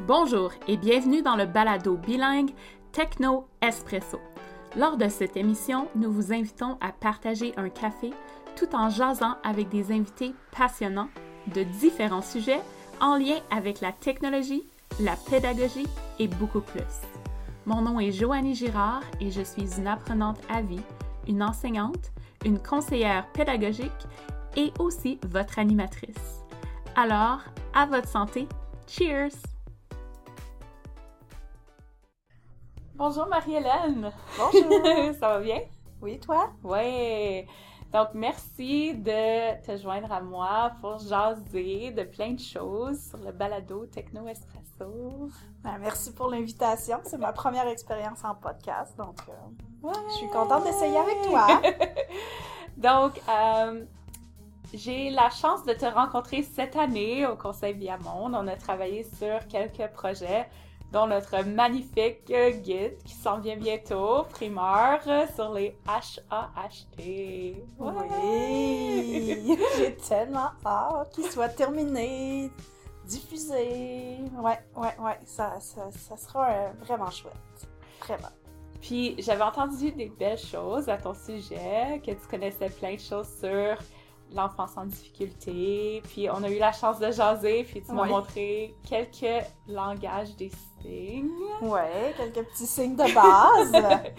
Bonjour et bienvenue dans le balado bilingue Techno Espresso. Lors de cette émission, nous vous invitons à partager un café tout en jasant avec des invités passionnants de différents sujets en lien avec la technologie, la pédagogie et beaucoup plus. Mon nom est Joannie Girard et je suis une apprenante à vie, une enseignante, une conseillère pédagogique et aussi votre animatrice. Alors, à votre santé, cheers! Bonjour Marie-Hélène! Bonjour! Ça va bien? Oui, toi? Oui! Donc, merci de te joindre à moi pour jaser de plein de choses sur le balado Techno Espresso. Ben, merci pour l'invitation. C'est ma première expérience en podcast, donc euh, je suis contente d'essayer avec toi. donc, euh, j'ai la chance de te rencontrer cette année au Conseil Viamonde. On a travaillé sur quelques projets dont notre magnifique guide qui s'en vient bientôt, primeur, sur les HAHT. Oui! J'ai tellement hâte qu'il soit terminé, diffusé. Ouais, ouais, ouais, ça, ça, ça sera euh, vraiment chouette. Vraiment. Puis j'avais entendu des belles choses à ton sujet, que tu connaissais plein de choses sur l'enfance en difficulté. Puis on a eu la chance de jaser, puis tu m'as Oui. montré quelques langages des signes. Ouais, quelques petits signes de base.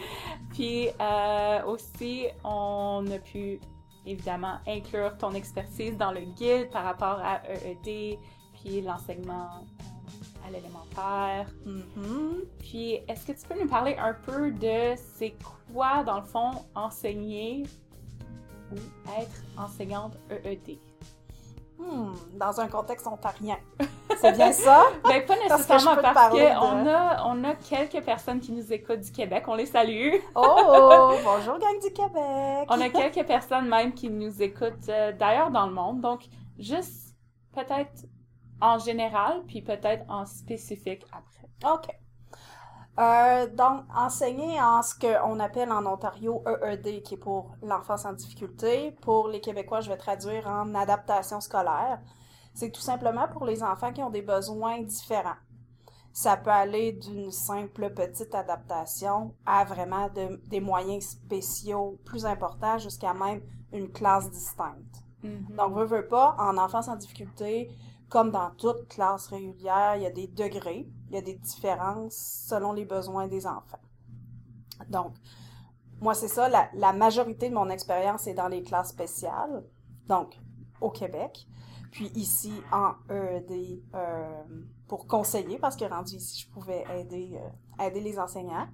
Puis euh, aussi, on a pu évidemment inclure ton expertise dans le guide par rapport à EED, puis l'enseignement euh, à l'élémentaire. Mhm. Puis, est-ce que tu peux nous parler un peu de c'est quoi, dans le fond, enseigner ou être enseignante E EED? Hmm, dans un contexte ontarien. C'est bien ça? Ben, pas nécessairement parce parler de- qu'on a, on a quelques personnes qui nous écoutent du Québec, on les salue. Oh, bonjour gang du Québec! On a quelques personnes même qui nous écoutent euh, d'ailleurs dans le monde. Donc, juste peut-être en général, puis peut-être en spécifique après. OK. Euh, donc, enseigner en ce qu'on appelle en Ontario EED, qui est pour l'enfance en difficulté. Pour les Québécois, je vais traduire en adaptation scolaire. C'est tout simplement pour les enfants qui ont des besoins différents. Ça peut aller d'une simple petite adaptation à vraiment de- des moyens spéciaux plus importants jusqu'à même une classe distincte. Donc, veut, veut pas, en enfance en difficulté, comme dans toute classe régulière, il y a des degrés, il y a des différences selon les besoins des enfants. Donc, moi, c'est ça, la, majorité de mon expérience est dans les classes spéciales, donc au Québec, puis ici en EED euh, pour conseiller, parce que rendu ici, je pouvais aider, euh, aider les enseignants.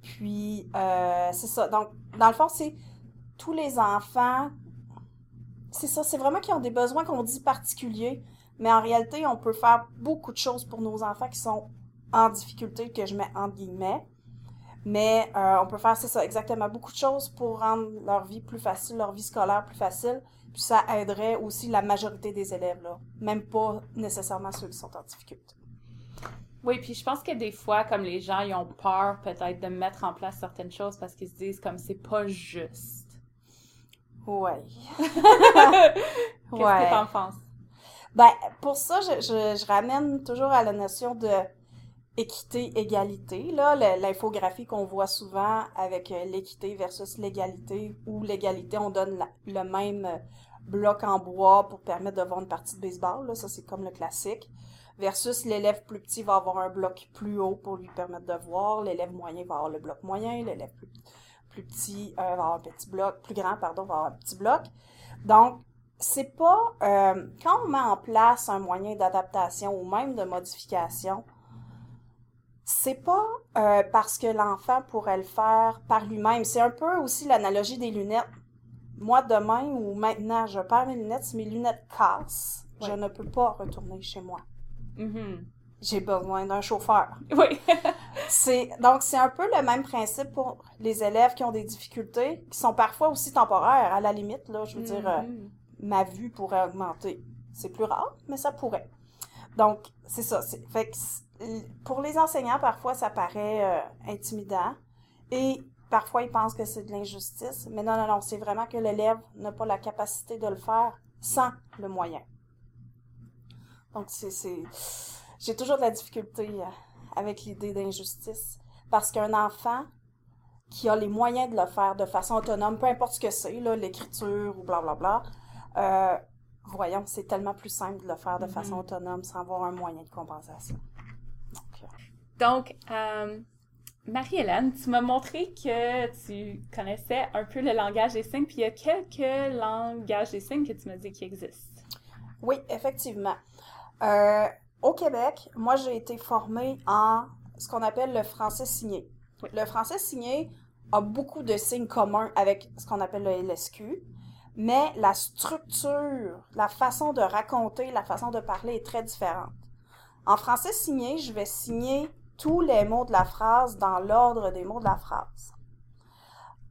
Puis, euh, c'est ça. Donc, dans le fond, c'est tous les enfants c'est ça, c'est vraiment qu'ils ont des besoins qu'on dit particuliers, mais en réalité, on peut faire beaucoup de choses pour nos enfants qui sont en difficulté, que je mets entre guillemets. Mais euh, on peut faire, c'est ça, exactement, beaucoup de choses pour rendre leur vie plus facile, leur vie scolaire plus facile. Puis ça aiderait aussi la majorité des élèves, là. Même pas nécessairement ceux qui sont en difficulté. Oui, puis je pense que des fois, comme les gens, ils ont peur peut-être de mettre en place certaines choses parce qu'ils se disent comme c'est pas juste. Ouais. Qu'est-ce Ouais. que t'en penses? Ben, pour ça, je, ramène toujours à la notion de équité, égalité. Là, l'infographie qu'on voit souvent avec euh, l'équité versus l'égalité, où l'égalité, on donne le même euh, bloc en bois pour permettre de voir une partie de baseball. Là, ça, c'est comme le classique. Versus l'élève plus petit va avoir un bloc plus haut pour lui permettre de voir. L'élève moyen va avoir le bloc moyen. L'élève plus, plus petit euh, va avoir un petit bloc. Plus grand, pardon, va avoir un petit bloc. Donc, c'est pas euh, quand on met en place un moyen d'adaptation ou même de modification, c'est pas euh, parce que l'enfant pourrait le faire par lui-même. C'est un peu aussi l'analogie des lunettes. Moi, demain ou maintenant, je perds mes lunettes, si mes lunettes cassent, je ne peux pas retourner chez moi. Mhm. J'ai besoin d'un chauffeur. Oui. C'est donc c'est un peu le même principe pour les élèves qui ont des difficultés, qui sont parfois aussi temporaires à la limite là, je veux dire euh, Mhm. Ma vue pourrait augmenter. C'est plus rare, mais ça pourrait. Donc, c'est ça. pour les enseignants, parfois, ça paraît euh, intimidant. Et parfois, ils pensent que c'est de l'injustice. Mais non, non, non. C'est vraiment que l'élève n'a pas la capacité de le faire sans le moyen. Donc, c'est... j'ai toujours de la difficulté euh, avec l'idée d'injustice. Parce qu'un enfant qui a les moyens de le faire de façon autonome, peu importe ce que c'est, l'écriture ou blablabla, euh, voyons, c'est tellement plus simple de le faire de façon Mhm. autonome sans avoir un moyen de compensation. Donc, euh, Donc, euh, Marie-Hélène, tu m'as montré que tu connaissais un peu le langage des signes, puis il y a quelques langages des signes que tu m'as dit qui existent. oui, effectivement. Au Québec, moi, j'ai été formée en ce qu'on appelle le français signé. Oui. Le français signé a beaucoup de signes communs avec ce qu'on appelle le LSQ, mais la structure, la façon de raconter, la façon de parler est très différente. En français signé, je vais signer tous les mots de la phrase dans l'ordre des mots de la phrase.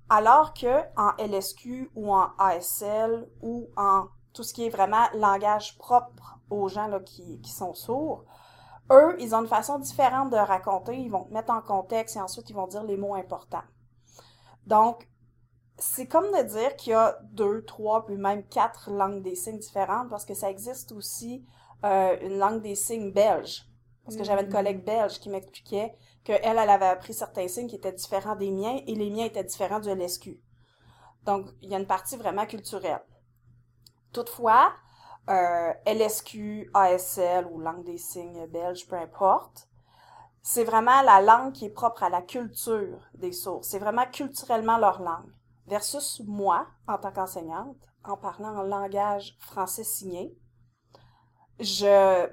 Alors que en LSQ ou en ASL ou en tout ce qui est vraiment langage propre aux gens là, qui, qui sont sourds, eux, ils ont une façon différente de raconter. Ils vont te mettre en contexte et ensuite ils vont dire les mots importants. Donc, c'est comme de dire qu'il y a deux, trois, puis même quatre langues des signes différentes parce que ça existe aussi euh, une langue des signes belge. Parce que j'avais une Mhm. collègue belge qui m'expliquait qu'elle, elle avait appris certains signes qui étaient différents des miens et les miens étaient différents du LSQ. Donc, il y a une partie vraiment culturelle. Toutefois, euh, LSQ, ASL ou langue des signes belge, peu importe, c'est vraiment la langue qui est propre à la culture des sourds. C'est vraiment culturellement leur langue. Versus moi, en tant qu'enseignante, en parlant en langage français signé, je...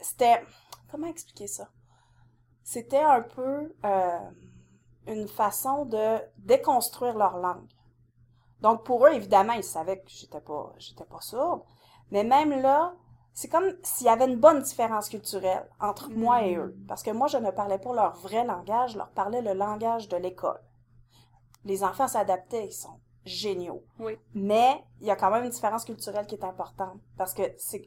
C'était... Comment expliquer ça? C'était un peu euh, une façon de déconstruire leur langue. Donc pour eux, évidemment, ils savaient que j'étais pas, j'étais pas sourde. Mais même là, c'est comme s'il y avait une bonne différence culturelle entre moi et eux. Parce que moi, je ne parlais pas leur vrai langage, je leur parlais le langage de l'école. Les enfants s'adaptaient, ils sont géniaux. Oui. Mais il y a quand même une différence culturelle qui est importante. Parce que c'est,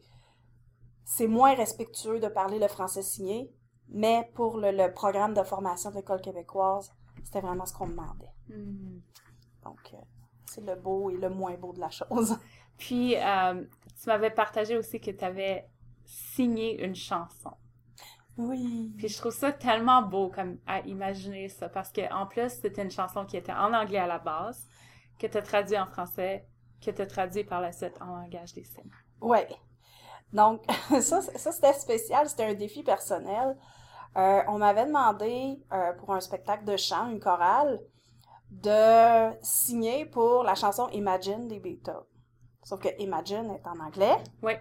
c'est moins respectueux de parler le français signé, mais pour le, le programme de formation de l'école québécoise, c'était vraiment ce qu'on demandait. Mhm. Donc, euh, c'est le beau et le moins beau de la chose. Puis, euh, tu m'avais partagé aussi que tu avais signé une chanson. Oui. Puis je trouve ça tellement beau comme à imaginer ça parce que en plus c'était une chanson qui était en anglais à la base, que tu as traduit en français, que tu as traduit par la suite en langage des signes. Ouais. Donc, ça, ça c'était spécial, c'était un défi personnel. Euh, on m'avait demandé euh, pour un spectacle de chant, une chorale, de signer pour la chanson Imagine des Beatles. Sauf que Imagine est en anglais. Oui.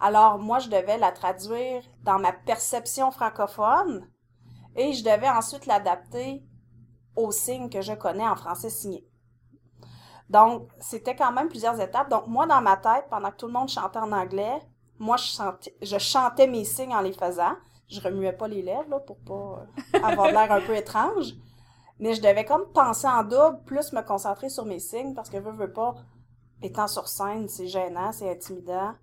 Alors, moi, je devais la traduire dans ma perception francophone et je devais ensuite l'adapter aux signes que je connais en français signé. Donc, c'était quand même plusieurs étapes. Donc, moi, dans ma tête, pendant que tout le monde chantait en anglais, moi, je chantais, mes signes en les faisant. Je remuais pas les lèvres, là, pour pas euh, avoir l'air un peu étrange. Mais je devais comme penser en double, plus me concentrer sur mes signes, parce que veux, veux pas, étant sur scène, c'est gênant, c'est intimidant.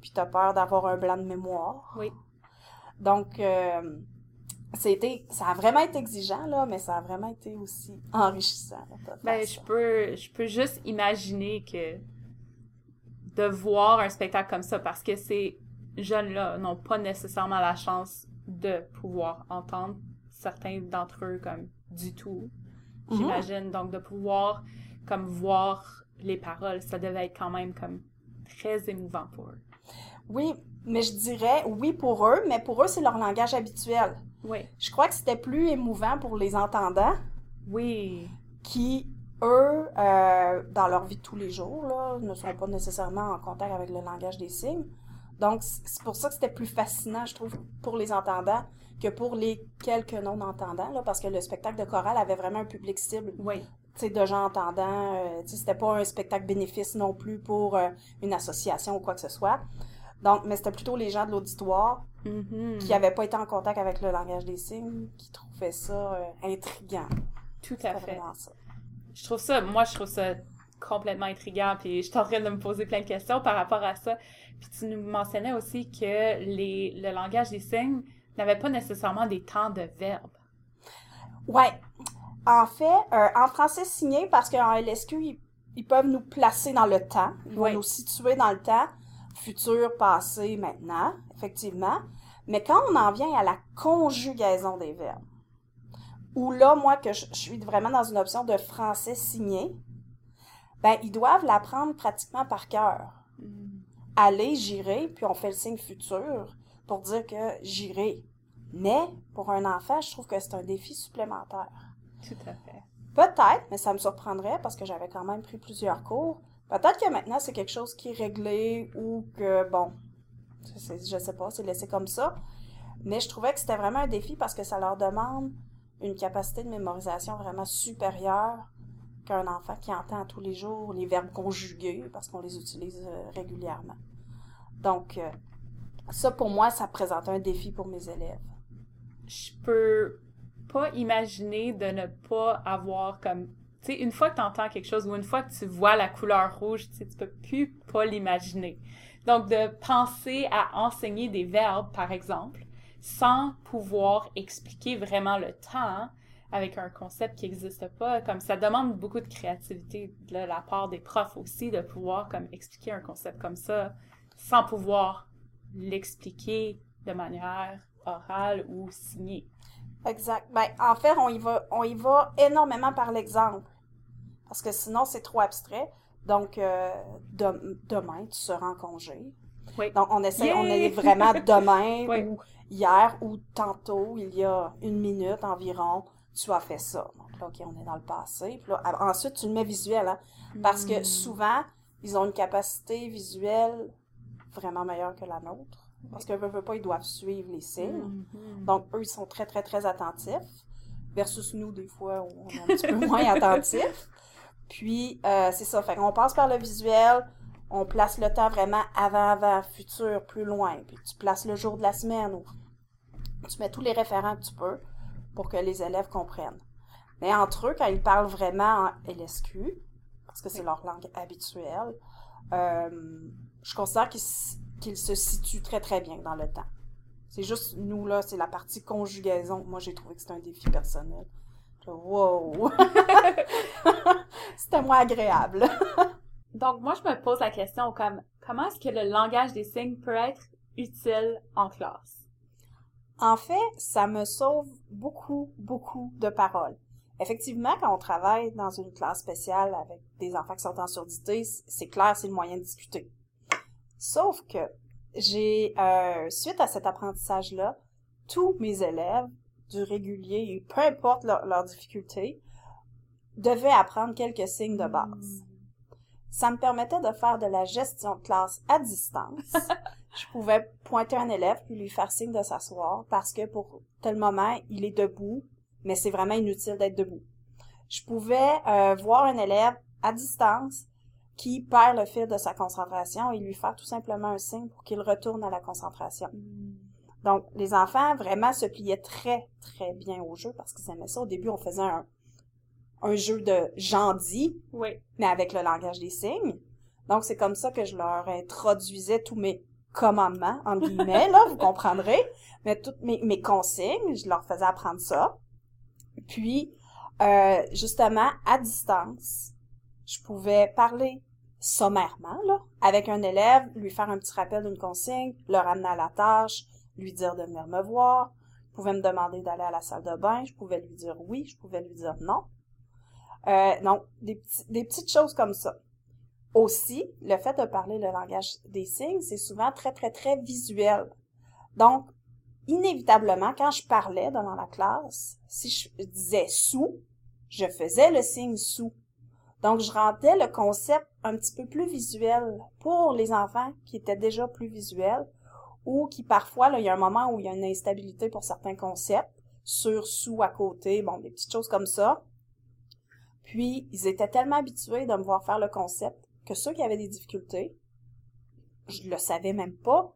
Puis t'as peur d'avoir un blanc de mémoire. Oui. Donc, euh, c'était, ça a vraiment été exigeant, là, mais ça a vraiment été aussi enrichissant. Ben, je peux, je peux juste imaginer que de voir un spectacle comme ça, parce que ces jeunes-là n'ont pas nécessairement la chance de pouvoir entendre certains d'entre eux comme du tout, Mhm. j'imagine. Donc, de pouvoir comme voir les paroles, ça devait être quand même comme très émouvant pour eux. Oui, mais je dirais oui pour eux, mais pour eux, c'est leur langage habituel. Oui. Je crois que c'était plus émouvant pour les entendants Oui. qui, eux, euh, dans leur vie de tous les jours, là, ne sont pas nécessairement en contact avec le langage des signes. Donc, c'est pour ça que c'était plus fascinant, je trouve, pour les entendants que pour les quelques non-entendants, là, parce que le spectacle de chorale avait vraiment un public cible, Oui. tu sais, de gens entendants. euh, tu sais, c'était pas un spectacle bénéfice non plus pour euh, une association ou quoi que ce soit. Donc, mais c'était plutôt les gens de l'auditoire Mhm. qui n'avaient pas été en contact avec le langage des signes qui trouvaient ça euh, intriguant. Tout à fait. ça. je trouve ça, moi, je trouve ça complètement intriguant, puis je suis en train de me poser plein de questions par rapport à ça. Puis tu nous mentionnais aussi que les, le langage des signes n'avait pas nécessairement des temps de verbe. Ouais. En fait, euh, en français signé, parce qu'en LSQ, ils, ils peuvent nous placer dans le temps. Ils vont Oui. nous situer dans le temps, futur, passé, maintenant, effectivement. Mais quand on en vient à la conjugaison des verbes, où là, moi, que je, suis vraiment dans une option de français signé, ben, ils doivent l'apprendre pratiquement par cœur. Mm. Aller, j'irai, puis on fait le signe futur pour dire que j'irai. Mais pour un enfant, je trouve que c'est un défi supplémentaire. Tout à fait. Peut-être, mais ça me surprendrait parce que j'avais quand même pris plusieurs cours. Peut-être que maintenant c'est quelque chose qui est réglé ou que, bon, je sais pas, c'est laissé comme ça. Mais je trouvais que c'était vraiment un défi parce que ça leur demande une capacité de mémorisation vraiment supérieure qu'un enfant qui entend tous les jours les verbes conjugués parce qu'on les utilise euh, régulièrement. Donc, euh, ça pour moi, ça présente un défi pour mes élèves. Je peux pas imaginer de ne pas avoir comme une fois que tu entends quelque chose ou une fois que tu vois la couleur rouge, tu peux plus pas l'imaginer. Donc de penser à enseigner des verbes par exemple sans pouvoir expliquer vraiment le temps avec un concept qui n'existe pas, comme ça demande beaucoup de créativité de la part des profs aussi de pouvoir expliquer un concept comme ça sans pouvoir l'expliquer de manière orale ou signée. Exact. Ben, en fait, on y va, on y va énormément par l'exemple. Parce que sinon, c'est trop abstrait. Donc, euh, demain, tu seras en congé. Oui. Donc, on essaie, on est vraiment demain ou hier ou tantôt, il y a une minute environ, tu as fait ça. Donc là, OK, on est dans le passé. Puis là, ensuite, tu le mets visuel, hein? Parce que hmm. souvent, ils ont une capacité visuelle vraiment meilleure que la nôtre. Parce que veut, veut pas, ils doivent suivre les signes. Mm-hmm. Donc, eux, ils sont très, très, très attentifs. Versus nous, des fois, on est un petit peu moins attentifs. Puis, euh, c'est ça. Fait qu'on passe par le visuel, on place le temps vraiment avant, avant, futur, plus loin. Puis tu places le jour de la semaine ou tu mets tous les référents que tu peux pour que les élèves comprennent. Mais entre eux, quand ils parlent vraiment en LSQ, parce que c'est leur langue habituelle, euh, je considère qu'ils qu'il se situe très, très bien dans le temps. C'est juste, nous, là, c'est la partie conjugaison. Moi, j'ai trouvé que c'était un défi personnel. Wow! c'était moins agréable. Donc, moi, je me pose la question comme, comment est-ce que le langage des signes peut être utile en classe? En fait, ça me sauve beaucoup, beaucoup de paroles. Effectivement, quand on travaille dans une classe spéciale avec des enfants qui sont en surdité, c'est clair, c'est le moyen de discuter. Sauf que j'ai, euh, suite à cet apprentissage-là, tous mes élèves du régulier, peu importe leur, leur difficulté, devaient apprendre quelques signes de base. Hmm. Ça me permettait de faire de la gestion de classe à distance. je pouvais pointer un élève puis lui faire signe de s'asseoir parce que pour tel moment, il est debout, mais c'est vraiment inutile d'être debout. Je pouvais euh, voir un élève à distance qui perd le fil de sa concentration et lui faire tout simplement un signe pour qu'il retourne à la concentration. Hmm. Donc, les enfants vraiment se pliaient très, très bien au jeu parce qu'ils aimaient ça. Au début, on faisait un, un jeu de oui. mais avec le langage des signes. Donc, c'est comme ça que je leur introduisais tous mes commandements, en guillemets, là, vous comprendrez. Mais toutes mes, mes consignes, je leur faisais apprendre ça. Puis, euh, justement, à distance, je pouvais parler sommairement, là, avec un élève, lui faire un petit rappel d'une consigne, le ramener à la tâche, lui dire de venir me voir, je pouvais me demander d'aller à la salle de bain, je pouvais lui dire oui, je pouvais lui dire non. Euh, donc, des, des petites choses comme ça. Aussi, le fait de parler le langage des signes, c'est souvent très, très, très visuel. Donc, inévitablement, quand je parlais dans la classe, si je disais sous, je faisais le signe sous. Donc, je rendais le concept un petit peu plus visuel pour les enfants qui étaient déjà plus visuels ou qui parfois, là, il y a un moment où il y a une instabilité pour certains concepts, sur, sous, à côté, bon, des petites choses comme ça. Puis, ils étaient tellement habitués de me voir faire le concept que ceux qui avaient des difficultés, je le savais même pas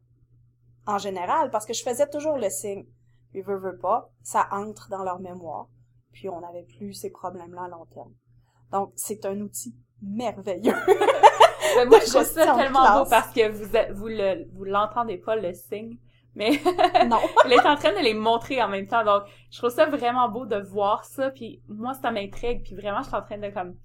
en général parce que je faisais toujours le signe. Puis, veut, veut pas, ça entre dans leur mémoire. Puis, on n'avait plus ces problèmes-là à long terme. Donc, c'est un outil merveilleux. moi, je trouve ça tellement beau parce que vous, vous le, vous l'entendez pas, le signe. Mais, non. elle est en train de les montrer en même temps. Donc, je trouve ça vraiment beau de voir ça. Puis, moi, ça m'intrigue. Puis, vraiment, je suis en train de, comme,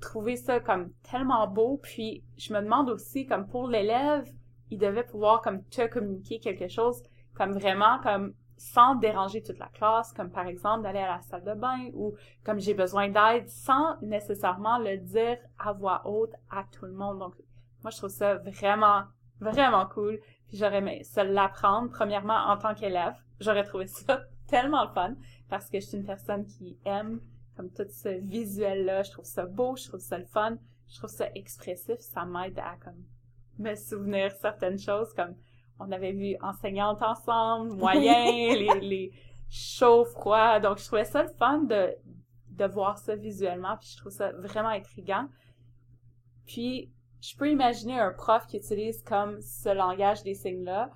trouver ça, comme, tellement beau. Puis, je me demande aussi, comme, pour l'élève, il devait pouvoir, comme, te communiquer quelque chose comme vraiment comme sans déranger toute la classe, comme par exemple d'aller à la salle de bain ou comme j'ai besoin d'aide sans nécessairement le dire à voix haute à tout le monde. Donc, moi, je trouve ça vraiment, vraiment cool. Puis j'aurais aimé ça l'apprendre, premièrement, en tant qu'élève. J'aurais trouvé ça tellement fun parce que je suis une personne qui aime comme tout ce visuel-là. Je trouve ça beau, je trouve ça le fun, je trouve ça expressif. Ça m'aide à comme me souvenir certaines choses comme on avait vu enseignante ensemble, moyen, les, les chauds, froids. Donc, je trouvais ça le fun de, de voir ça visuellement, puis je trouve ça vraiment intriguant. Puis, je peux imaginer un prof qui utilise comme ce langage des signes-là.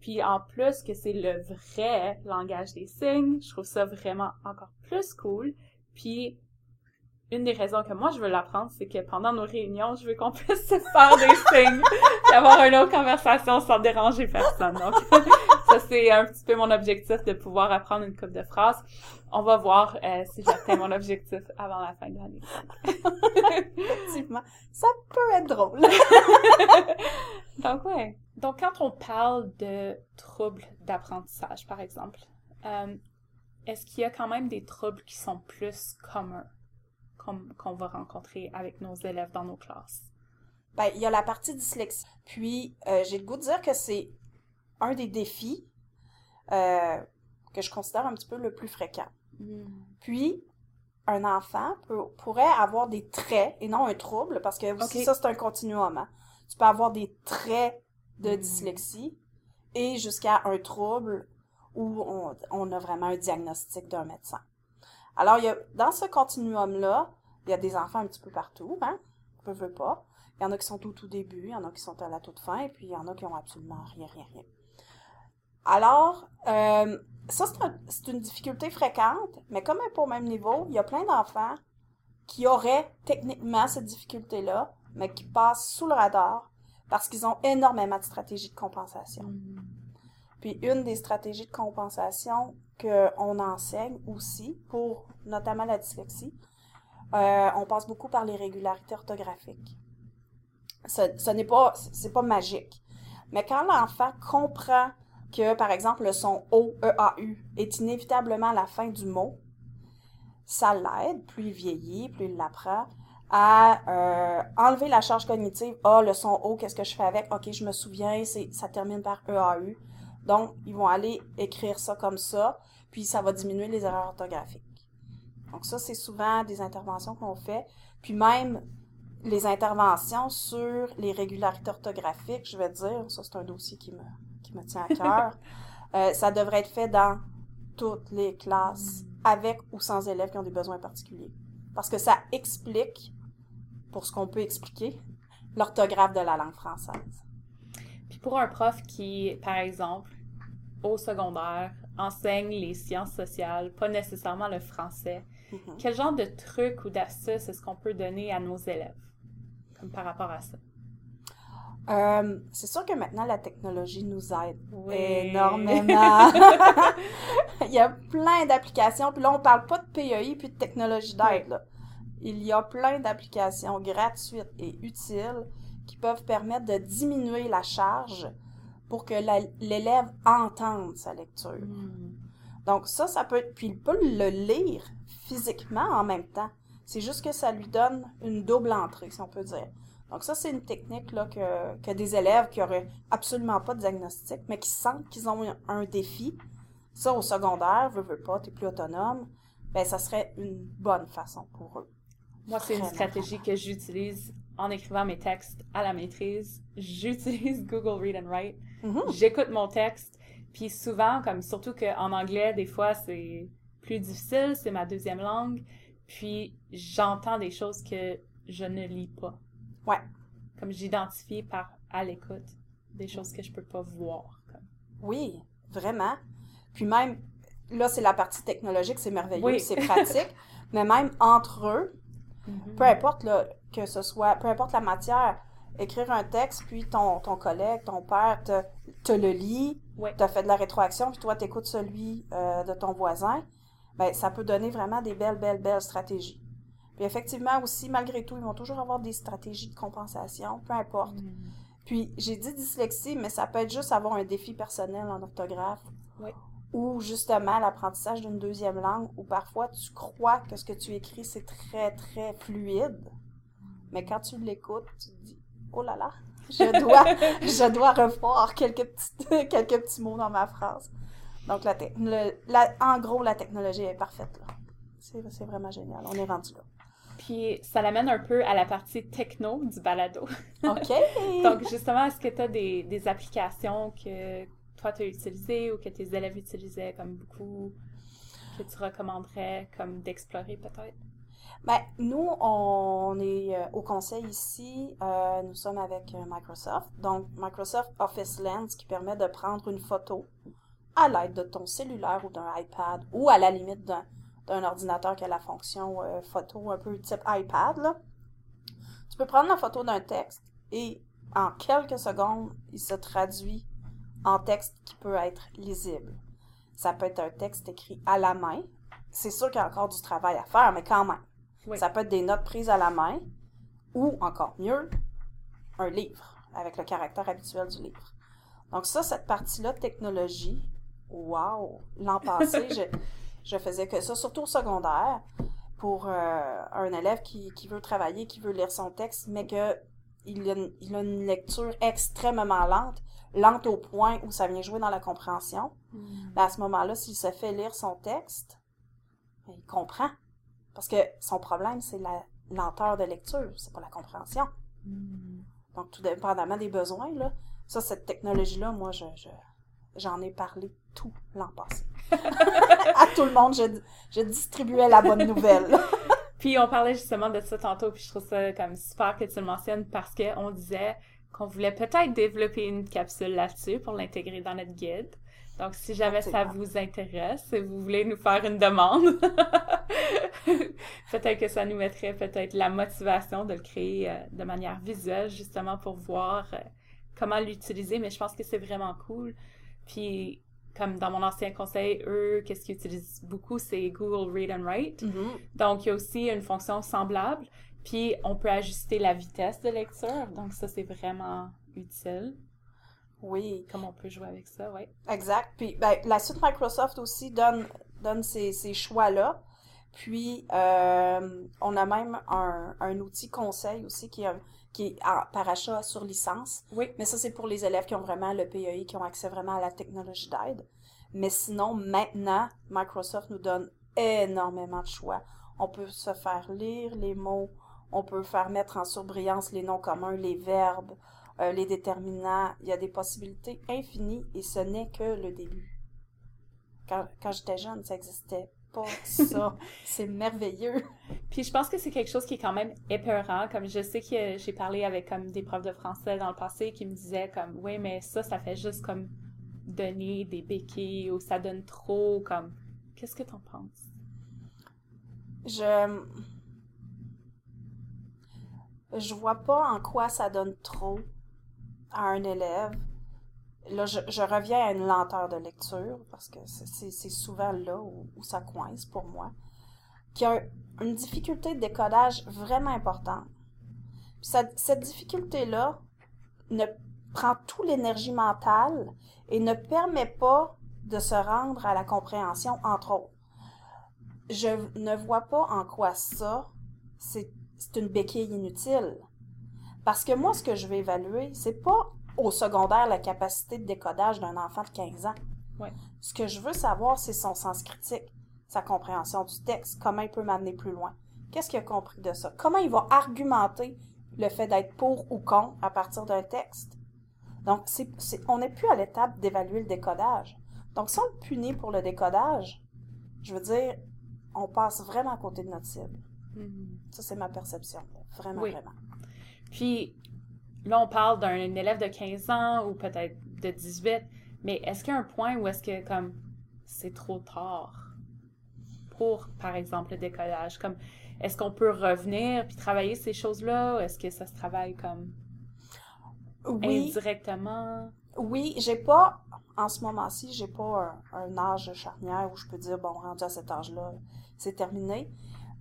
Puis, en plus que c'est le vrai langage des signes, je trouve ça vraiment encore plus cool. Puis, une des raisons que moi je veux l'apprendre, c'est que pendant nos réunions, je veux qu'on puisse se faire des signes et avoir une autre conversation sans déranger personne. Donc, ça c'est un petit peu mon objectif de pouvoir apprendre une coupe de phrases. On va voir euh, si j'atteins mon objectif avant la fin de l'année. Effectivement, ça peut être drôle. Donc ouais. Donc quand on parle de troubles d'apprentissage, par exemple, euh, est-ce qu'il y a quand même des troubles qui sont plus communs? Qu'on va rencontrer avec nos élèves dans nos classes? Ben, il y a la partie dyslexie. Puis, euh, j'ai le goût de dire que c'est un des défis euh, que je considère un petit peu le plus fréquent. Hmm. Puis, un enfant pourrait avoir des traits et non un trouble, parce que aussi ça, c'est un continuum. Hein. Tu peux avoir des traits de hmm. dyslexie et jusqu'à un trouble où on, on, a vraiment un diagnostic d'un médecin. Alors, dans ce continuum-là, il y a des enfants un petit peu partout, hein? Peu, veut pas. Il y en a qui sont au tout début, il y en a qui sont à la toute fin, et puis il y en a qui ont absolument rien, rien, rien. Alors, euh, ça, c'est une difficulté fréquente, mais comme au même niveau, il y a plein d'enfants qui auraient techniquement cette difficulté-là, mais qui passent sous le radar parce qu'ils ont énormément de stratégies de compensation. Mm. Puis une des stratégies de compensation qu'on enseigne aussi pour notamment la dyslexie, euh, on passe beaucoup par les régularités orthographiques. Ce, n'est pas, c'est pas magique. Mais quand l'enfant comprend que, par exemple, le son O, E, A, U est inévitablement la fin du mot, ça l'aide, plus il vieillit, plus il l'apprend, à euh, enlever la charge cognitive. Ah, le son O, qu'est-ce que je fais avec? OK, je me souviens, c'est, ça termine par E, A, U. Donc, ils vont aller écrire ça comme ça, puis ça va diminuer les erreurs orthographiques. Donc ça, c'est souvent des interventions qu'on fait. Puis même les interventions sur les régularités orthographiques, je vais dire, ça c'est un dossier qui me, qui me tient à cœur, euh, ça devrait être fait dans toutes les classes, avec ou sans élèves qui ont des besoins particuliers. Parce que ça explique, pour ce qu'on peut expliquer, l'orthographe de la langue française. Pour un prof qui, par exemple, au secondaire, enseigne les sciences sociales, pas nécessairement le français, mm-hmm. quel genre de trucs ou d'astuces est-ce qu'on peut donner à nos élèves comme par rapport à ça? Euh, c'est sûr que maintenant la technologie nous aide énormément. Il y a plein d'applications, puis là on parle pas de PEI puis de technologie d'aide. Il y a plein d'applications gratuites et utiles qui peuvent permettre de diminuer la charge pour que l'élève entende sa lecture. Hmm. Donc ça, ça peut être... Puis il peut le lire physiquement en même temps. C'est juste que ça lui donne une double entrée, si on peut dire. Donc ça, c'est une technique là, que, que des élèves qui auraient absolument pas de diagnostic, mais qui sentent qu'ils ont un, défi. Ça, au secondaire, veux, veux pas, tu es plus autonome, ben ça serait une bonne façon pour eux. Moi, c'est une stratégie que j'utilise en écrivant mes textes à la maîtrise. J'utilise Google Read and Write. Mm-hmm. J'écoute mon texte, puis souvent, comme surtout qu'en anglais, des fois, c'est plus difficile, c'est ma deuxième langue, puis j'entends des choses que je ne lis pas. Ouais. Comme j'identifie par à l'écoute des choses que je peux pas voir. Oui, vraiment. Puis même, là, c'est la partie technologique, c'est merveilleux, c'est pratique, mais même entre eux, mm-hmm. peu importe là, que ce soit, peu importe la matière, écrire un texte, puis ton, ton collègue, ton père te, te le lit, ouais. te fait de la rétroaction, puis toi, tu écoutes celui euh, de ton voisin, ben, ça peut donner vraiment des belles, belles, belles stratégies. Puis effectivement aussi, malgré tout, ils vont toujours avoir des stratégies de compensation, peu importe. Mm. Puis j'ai dit dyslexie, mais ça peut être juste avoir un défi personnel en orthographe. Oui. Ou justement l'apprentissage d'une deuxième langue, où parfois tu crois que ce que tu écris, c'est très, très fluide. Mais quand tu l'écoutes, tu te dis, oh là là, je dois, je dois revoir quelques petits, quelques petits mots dans ma phrase. Donc, la, la en gros, la technologie est parfaite. là. C'est vraiment génial. On est rendu là. Puis ça l'amène un peu à la partie techno du balado. OK. Donc, justement, est-ce que tu as des, des, applications que toi, tu as utilisées ou que tes élèves utilisaient comme beaucoup, que tu recommanderais comme d'explorer peut-être? Ben, nous, on est euh, au conseil ici. Euh, nous sommes avec euh, Microsoft. Donc, Microsoft Office Lens qui permet de prendre une photo à l'aide de ton cellulaire ou d'un iPad ou à la limite d'un d'un ordinateur qui a la fonction photo un peu type iPad. Tu peux prendre la photo d'un texte et en quelques secondes, il se traduit en texte qui peut être lisible. Ça peut être un texte écrit à la main. C'est sûr qu'il y a encore du travail à faire, mais quand même. Ça peut être des notes prises à la main ou, encore mieux, un livre avec le caractère habituel du livre. Donc ça, cette partie-là, technologie, wow! L'an passé, je, je faisais que ça, surtout au secondaire, pour euh, un élève qui, qui, veut travailler, qui veut lire son texte, mais que il a, une, il a une lecture extrêmement lente, lente au point où ça vient jouer dans la compréhension. Mm. à ce moment-là, s'il se fait lire son texte, ben, il comprend. Parce que son problème, c'est la lenteur de lecture, c'est pas la compréhension. Mm. Donc, tout dépendamment des besoins, là, ça, cette technologie-là, moi, je, je, j'en ai parlé tout l'an passé. à tout le monde, je, je distribuais la bonne nouvelle. puis on parlait justement de ça tantôt, puis je trouve ça comme super que tu le mentionnes parce qu'on disait qu'on voulait peut-être développer une capsule là-dessus pour l'intégrer dans notre guide. Donc, si jamais ça vous intéresse et vous voulez nous faire une demande, peut-être que ça nous mettrait peut-être la motivation de le créer euh, de manière visuelle, justement pour voir euh, comment l'utiliser. Mais je pense que c'est vraiment cool. Puis, comme dans mon ancien conseil, eux, qu'est-ce qu'ils utilisent beaucoup, c'est Google Read and Write. Mm-hmm. Donc, il y a aussi une fonction semblable. Puis, on peut ajuster la vitesse de lecture. Donc, ça, c'est vraiment utile. Oui. Comme on peut jouer avec ça, oui. Exact. Puis, ben, la suite Microsoft aussi donne, donne ces, ces choix-là. Puis, euh, on a même un, un outil conseil aussi qui a qui est par achat sur licence. Oui. Mais ça, c'est pour les élèves qui ont vraiment le PEI, qui ont accès vraiment à la technologie d'aide. Mais sinon, maintenant, Microsoft nous donne énormément de choix. On peut se faire lire les mots, on peut faire mettre en surbrillance les noms communs, les verbes, euh, les déterminants. Il y a des possibilités infinies et ce n'est que le début. Quand, quand j'étais jeune, ça existait pas ça. c'est merveilleux. Puis je pense que c'est quelque chose qui est quand même épeurant. Comme je sais que j'ai parlé avec comme des profs de français dans le passé qui me disaient comme oui, mais ça, ça fait juste comme donner des béquilles ou ça donne trop comme. Qu'est-ce que t'en penses? Je. Je vois pas en quoi ça donne trop à un élève là, je, reviens à une lenteur de lecture, parce que c'est souvent là où, ça coince pour moi, qui a une difficulté de décodage vraiment importante. cette difficulté-là ne prend toute l'énergie mentale et ne permet pas de se rendre à la compréhension, entre autres. Je ne vois pas en quoi ça, c'est une béquille inutile. Parce que moi, ce que je vais évaluer, c'est pas au secondaire la capacité de décodage d'un enfant de 15 ans. Ce que je veux savoir, c'est son sens critique, sa compréhension du texte, comment il peut m'amener plus loin. Qu'est-ce qu'il a compris de ça? Comment il va argumenter le fait d'être pour ou contre à partir d'un texte? Donc, on n'est plus à l'étape d'évaluer le décodage. Donc, si on le punit pour le décodage, je veux dire, on passe vraiment à côté de notre cible. Mm-hmm. Ça, c'est ma perception. Vraiment, vraiment. Puis, là, on parle d'un élève de 15 ans ou peut-être de 18, mais est-ce qu'il y a un point où est-ce que, comme, c'est trop tard pour, par exemple, le décollage? Comme, est-ce qu'on peut revenir puis travailler ces choses-là? Ou est-ce que ça se travaille comme oui. indirectement? Oui, j'ai pas, en ce moment-ci, j'ai pas un, âge charnière où je peux dire, bon, rendu à cet âge-là, c'est terminé.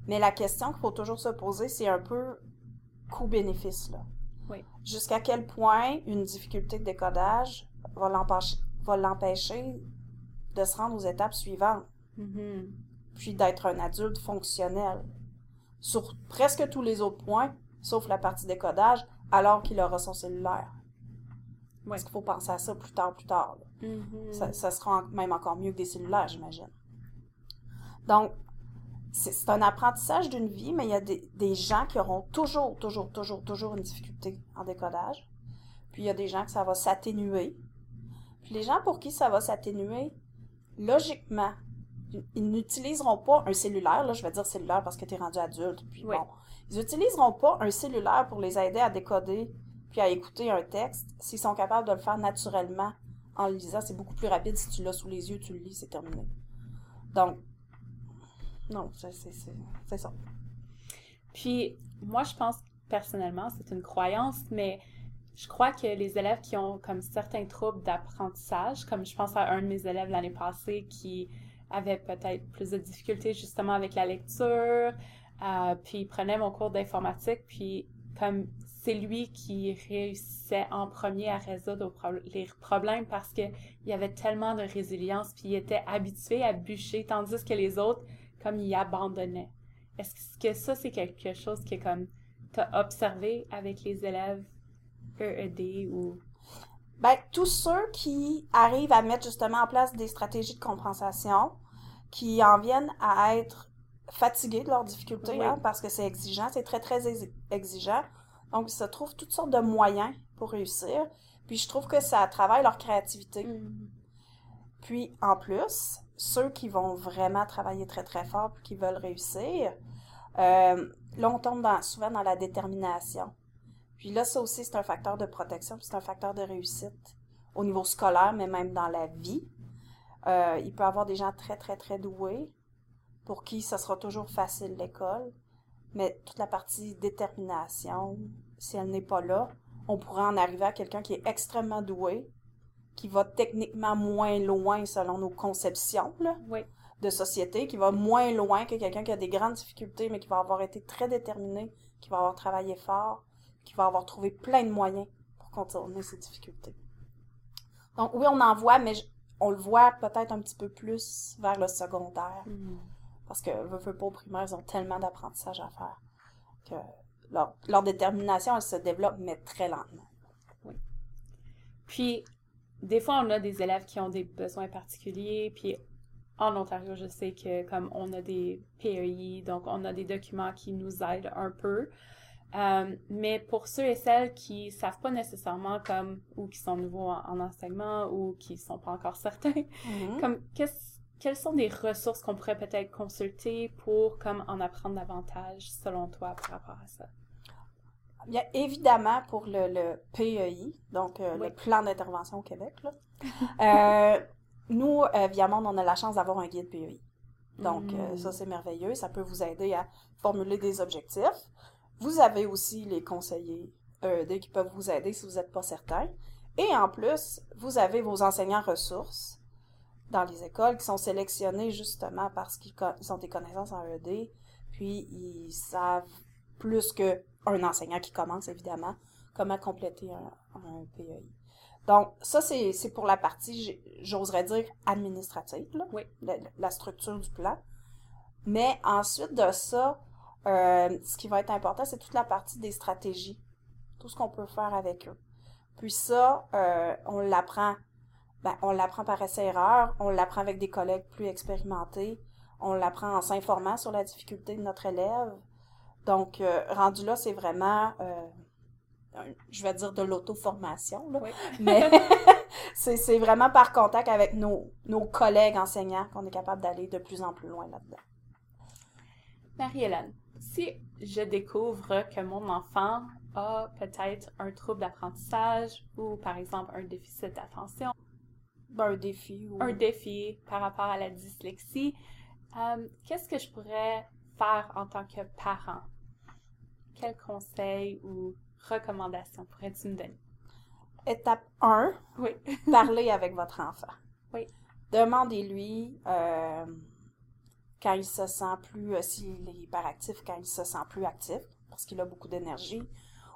Mais la question qu'il faut toujours se poser, c'est un peu coût-bénéfice, là. Oui. Jusqu'à quel point une difficulté de décodage va l'empêcher, va l'empêcher de se rendre aux étapes suivantes, Mhm. puis d'être un adulte fonctionnel. Sur presque tous les autres points, sauf la partie décodage, alors qu'il aura son cellulaire. Ouais. Parce qu'il faut penser à ça plus tard, plus tard. Mhm. Ça, ça sera même encore mieux que des cellulaires, j'imagine. Donc, c'est un apprentissage d'une vie, mais il y a des, des gens qui auront toujours, toujours, toujours, toujours une difficulté en décodage. Puis il y a des gens que ça va s'atténuer. Puis les gens pour qui ça va s'atténuer, logiquement, ils- ils n'utiliseront pas un cellulaire, là je vais dire cellulaire parce que tu es rendu adulte, puis Oui. bon. Ils n'utiliseront pas un cellulaire pour les aider à décoder puis à écouter un texte s'ils sont capables de le faire naturellement en le lisant. C'est beaucoup plus rapide si tu l'as sous les yeux, tu le lis, c'est terminé. Donc, non, c'est ça. Puis, moi, je pense personnellement, c'est une croyance, mais je crois que les élèves qui ont comme certains troubles d'apprentissage, comme je pense à un de mes élèves l'année passée qui avait peut-être plus de difficultés justement avec la lecture, euh, puis il prenait mon cours d'informatique, puis comme c'est lui qui réussissait en premier à résoudre les problèmes parce que il avait tellement de résilience, puis il était habitué à bûcher, tandis que les autres, comme ils abandonnaient. Est-ce que ça, c'est quelque chose que comme t'as observé avec les élèves EED ou... Ben, tous ceux qui arrivent à mettre justement en place des stratégies de compensation, qui en viennent à être fatigués de leurs difficultés, Oui. hein, parce que c'est exigeant, c'est très, très ex- exigeant. Donc, ils se trouvent toutes sortes de moyens pour réussir. Puis, je trouve que ça travaille leur créativité. Puis, en plus, ceux qui vont vraiment travailler très, très fort puis qui veulent réussir, euh, là, on tombe souvent dans la détermination. Puis là, ça aussi, c'est un facteur de protection, c'est un facteur de réussite au niveau scolaire, mais même dans la vie. Euh, il peut y avoir des gens très, très, très doués pour qui ce sera toujours facile l'école, mais toute la partie détermination, si elle n'est pas là, on pourrait en arriver à quelqu'un qui est extrêmement doué, qui va techniquement moins loin selon nos conceptions là, Oui. de société, qui va moins loin que quelqu'un qui a des grandes difficultés, mais qui va avoir été très déterminé, qui va avoir travaillé fort, qui va avoir trouvé plein de moyens pour contourner ses difficultés. Donc oui, on en voit, mais on le voit peut-être un petit peu plus vers le secondaire. Mhm. Parce que, veux, veux pas, au primaire, ils ont tellement d'apprentissage à faire que leur, leur détermination, elle se développe, mais très lentement. Puis, des fois, on a des élèves qui ont des besoins particuliers, puis en Ontario, je sais que comme on a des PEI, donc on a des documents qui nous aident un peu. Euh, mais pour ceux et celles qui savent pas nécessairement comme, ou qui sont nouveaux en, en enseignement, ou qui sont pas encore certains, comme, qu'est-ce- quelles sont des ressources qu'on pourrait peut-être consulter pour comme en apprendre davantage, selon toi, par rapport à ça? Bien, évidemment, pour le, le PEI, donc euh, Oui. le plan d'intervention au Québec, là, euh, nous, euh, via Monde, on a la chance d'avoir un guide PEI. Donc, euh, ça, c'est merveilleux. Ça peut vous aider à formuler des objectifs. Vous avez aussi les conseillers EED qui peuvent vous aider si vous n'êtes pas certain. Et en plus, vous avez vos enseignants ressources dans les écoles qui sont sélectionnés justement parce qu'ils ont des connaissances en EED, puis ils savent plus qu'un enseignant qui commence, évidemment, comment compléter un, un PEI. Donc, ça, c'est pour la partie, j'oserais dire, administrative, là, Oui. la, la structure du plan. Mais ensuite de ça, euh, ce qui va être important, c'est toute la partie des stratégies, tout ce qu'on peut faire avec eux. Puis ça, euh, on l'apprend, ben, on l'apprend par essai-erreur, on l'apprend avec des collègues plus expérimentés, on l'apprend en s'informant sur la difficulté de notre élève. Donc, euh, rendu là, c'est vraiment, euh, je vais dire de l'auto-formation, là. Oui. mais c'est vraiment par contact avec nos, nos collègues enseignants qu'on est capable d'aller de plus en plus loin là-dedans. Marie-Hélène, si je découvre que mon enfant a peut-être un trouble d'apprentissage ou par exemple un déficit d'attention, Ben, un défi ou... un défi par rapport à la dyslexie, euh, qu'est-ce que je pourrais faire en tant que parent? Quels conseils ou recommandations pourrais-tu me donner? Étape 1, Oui. parler avec votre enfant. Oui. Demandez-lui euh, quand il se sent plus, euh, s'il est hyperactif, quand il se sent plus actif, parce qu'il a beaucoup d'énergie,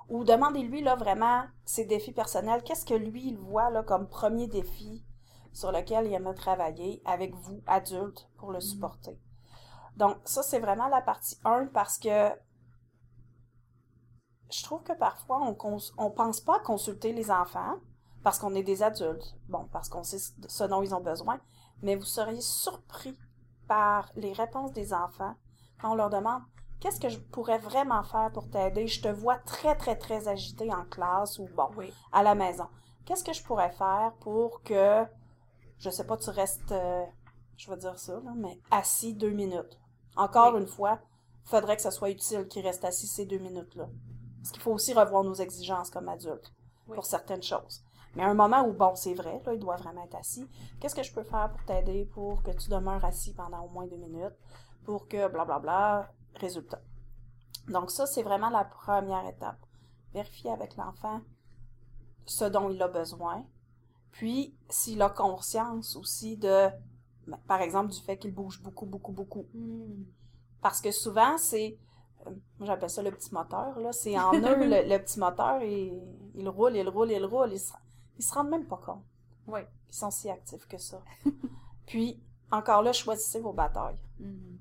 Ou demandez-lui là vraiment ses défis personnels. Qu'est-ce que lui, il voit là comme premier défi sur lequel il aimerait travailler avec vous, adultes, pour le supporter? Donc, ça, c'est vraiment la partie 1 parce que je trouve que parfois, on ne pense pas à consulter les enfants parce qu'on est des adultes. Bon, parce qu'on sait ce dont ils ont besoin. Mais vous seriez surpris par les réponses des enfants quand on leur demande qu'est-ce que je pourrais vraiment faire pour t'aider? Je te vois très, très, très agité en classe ou bon, à la maison. Qu'est-ce que je pourrais faire pour que, je sais pas, tu restes, euh, je vais dire ça, là, mais assis deux minutes? Encore une fois, faudrait que ce soit utile qu'il reste assis ces deux minutes-là. Parce qu'il faut aussi revoir nos exigences comme adultes pour certaines choses. Mais à un moment où, bon, c'est vrai, là, il doit vraiment être assis, qu'est-ce que je peux faire pour t'aider pour que tu demeures assis pendant au moins deux minutes, pour que, blablabla, bla, bla, résultat? Donc ça, c'est vraiment la première étape. Vérifier avec l'enfant ce dont il a besoin. Puis, s'il a conscience aussi de, ben, par exemple, du fait qu'il bouge beaucoup, beaucoup, beaucoup. Hmm. Parce que souvent, c'est, j'appelle ça le petit moteur, là, c'est en eux, le, petit moteur, et, il roule, il roule, il roule, il se, ils se rendent même pas compte. Oui. Ils sont si actifs que ça. Puis, encore là, choisissez vos batailles. Hmm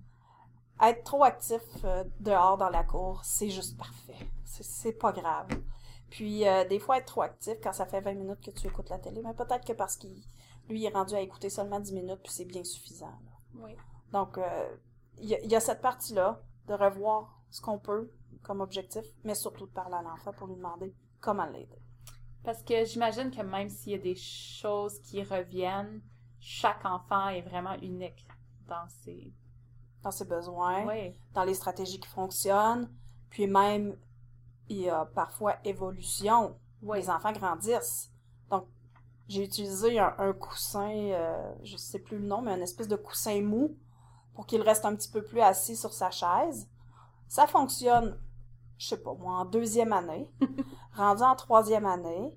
être trop actif euh, dehors dans la cour, c'est juste parfait. C'est pas grave. Puis euh, des fois être trop actif quand ça fait 20 minutes que tu écoutes la télé, mais peut-être que parce qu'il lui il est rendu à écouter seulement 10 minutes puis c'est bien suffisant. Oui. Donc euh, il y, a cette partie-là de revoir ce qu'on peut comme objectif, mais surtout de parler à l'enfant pour lui demander comment l'aider. Parce que j'imagine que même s'il y a des choses qui reviennent, chaque enfant est vraiment unique dans ses dans ses besoins, dans les stratégies qui fonctionnent, puis même il y a parfois évolution. Les enfants grandissent. Donc, j'ai utilisé un, coussin, euh, je sais plus le nom, mais un espèce de coussin mou pour qu'il reste un petit peu plus assis sur sa chaise. Ça fonctionne, je sais pas moi, en deuxième année. Rendu en troisième année,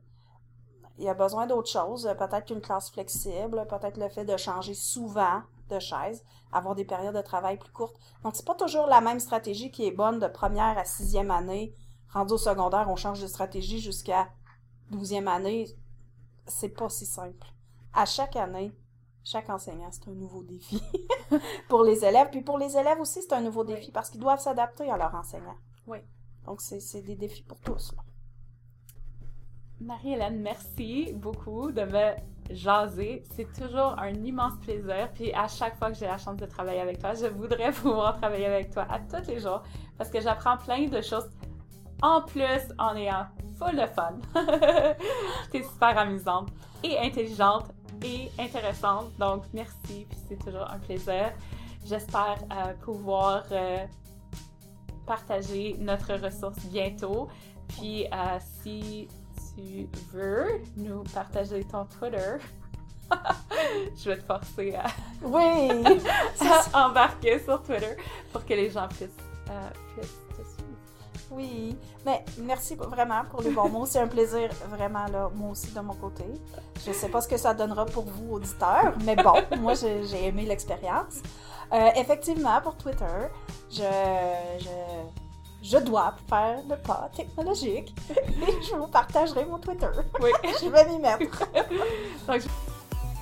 il y a besoin d'autre chose. Peut-être qu'une classe flexible, peut-être le fait de changer souvent de chaise, avoir des périodes de travail plus courtes. Donc, c'est pas toujours la même stratégie qui est bonne de première à sixième année. Rendu au secondaire, on change de stratégie jusqu'à douzième année. C'est pas si simple. À chaque année, chaque enseignant, c'est un nouveau défi pour les élèves. Puis pour les élèves aussi, c'est un nouveau défi parce qu'ils doivent s'adapter à leur enseignant. Oui. Donc, c'est des défis pour tous. Marie-Hélène, merci beaucoup de me jaser. C'est toujours un immense plaisir. Puis à chaque fois que j'ai la chance de travailler avec toi, je voudrais pouvoir travailler avec toi à tous les jours parce que j'apprends plein de choses en plus en ayant full de fun. T'es super amusante et intelligente et intéressante. Donc merci, puis c'est toujours un plaisir. J'espère euh, pouvoir euh, partager notre ressource bientôt. Puis euh, si tu veux nous partager ton Twitter, je vais te forcer à, oui, embarquer sur Twitter pour que les gens puissent, puissent te suivre. Oui, mais merci vraiment pour les bons mots. C'est un plaisir vraiment, là, moi aussi, de mon côté. Je ne sais pas ce que ça donnera pour vous, auditeurs, mais bon, moi, j'ai aimé l'expérience. Euh, effectivement, pour Twitter, je, je je dois faire le pas technologique et je vous partagerai mon Twitter. Oui. je vais m'y mettre.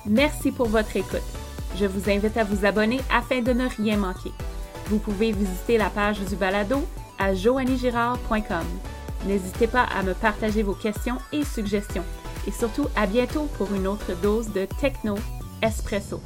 Merci pour votre écoute. Je vous invite à vous abonner afin de ne rien manquer. Vous pouvez visiter la page du balado à joannygirard.com. N'hésitez pas à me partager vos questions et suggestions. Et surtout, à bientôt pour une autre dose de Techno Espresso.